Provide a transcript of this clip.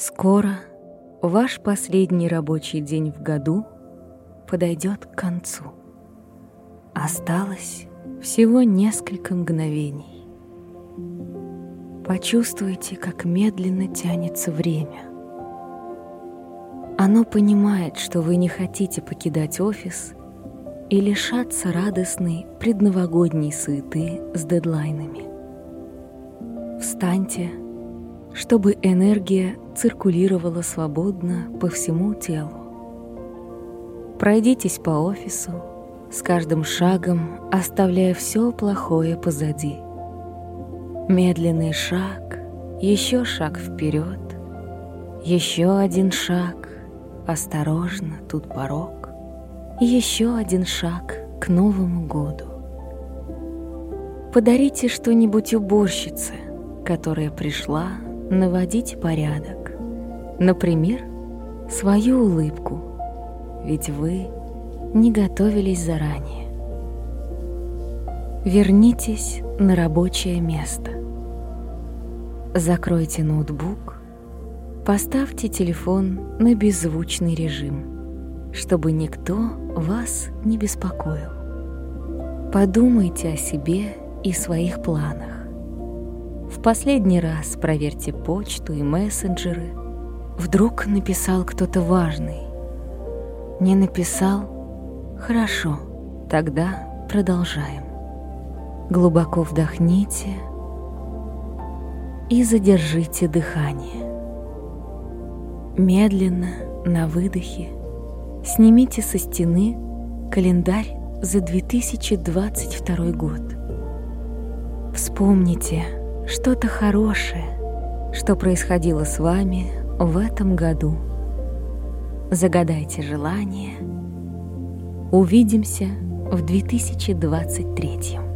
Скоро ваш последний рабочий день в году подойдет к концу. Осталось всего несколько мгновений. Почувствуйте, как медленно тянется время. Оно понимает, что вы не хотите покидать офис и лишаться радостной предновогодней суеты с дедлайнами. Встаньте, чтобы энергия циркулировала свободно по всему телу. Пройдитесь по офису, с каждым шагом оставляя все плохое позади. Медленный шаг, еще шаг вперед, еще один шаг, осторожно, тут порог, еще один шаг к Новому году. Подарите что-нибудь уборщице, которая пришла наводить порядок. Например, свою улыбку, ведь вы не готовились заранее. Вернитесь на рабочее место. Закройте ноутбук, поставьте телефон на беззвучный режим, чтобы никто вас не беспокоил. Подумайте о себе и своих планах. В последний раз проверьте почту и мессенджеры. Вдруг написал кто-то важный. Не написал? Хорошо, тогда продолжаем. Глубоко вдохните и задержите дыхание. Медленно, на выдохе, снимите со стены календарь за 2022 год. Вспомните, что-то хорошее, что происходило с вами в этом году. Загадайте желание. Увидимся в 2023.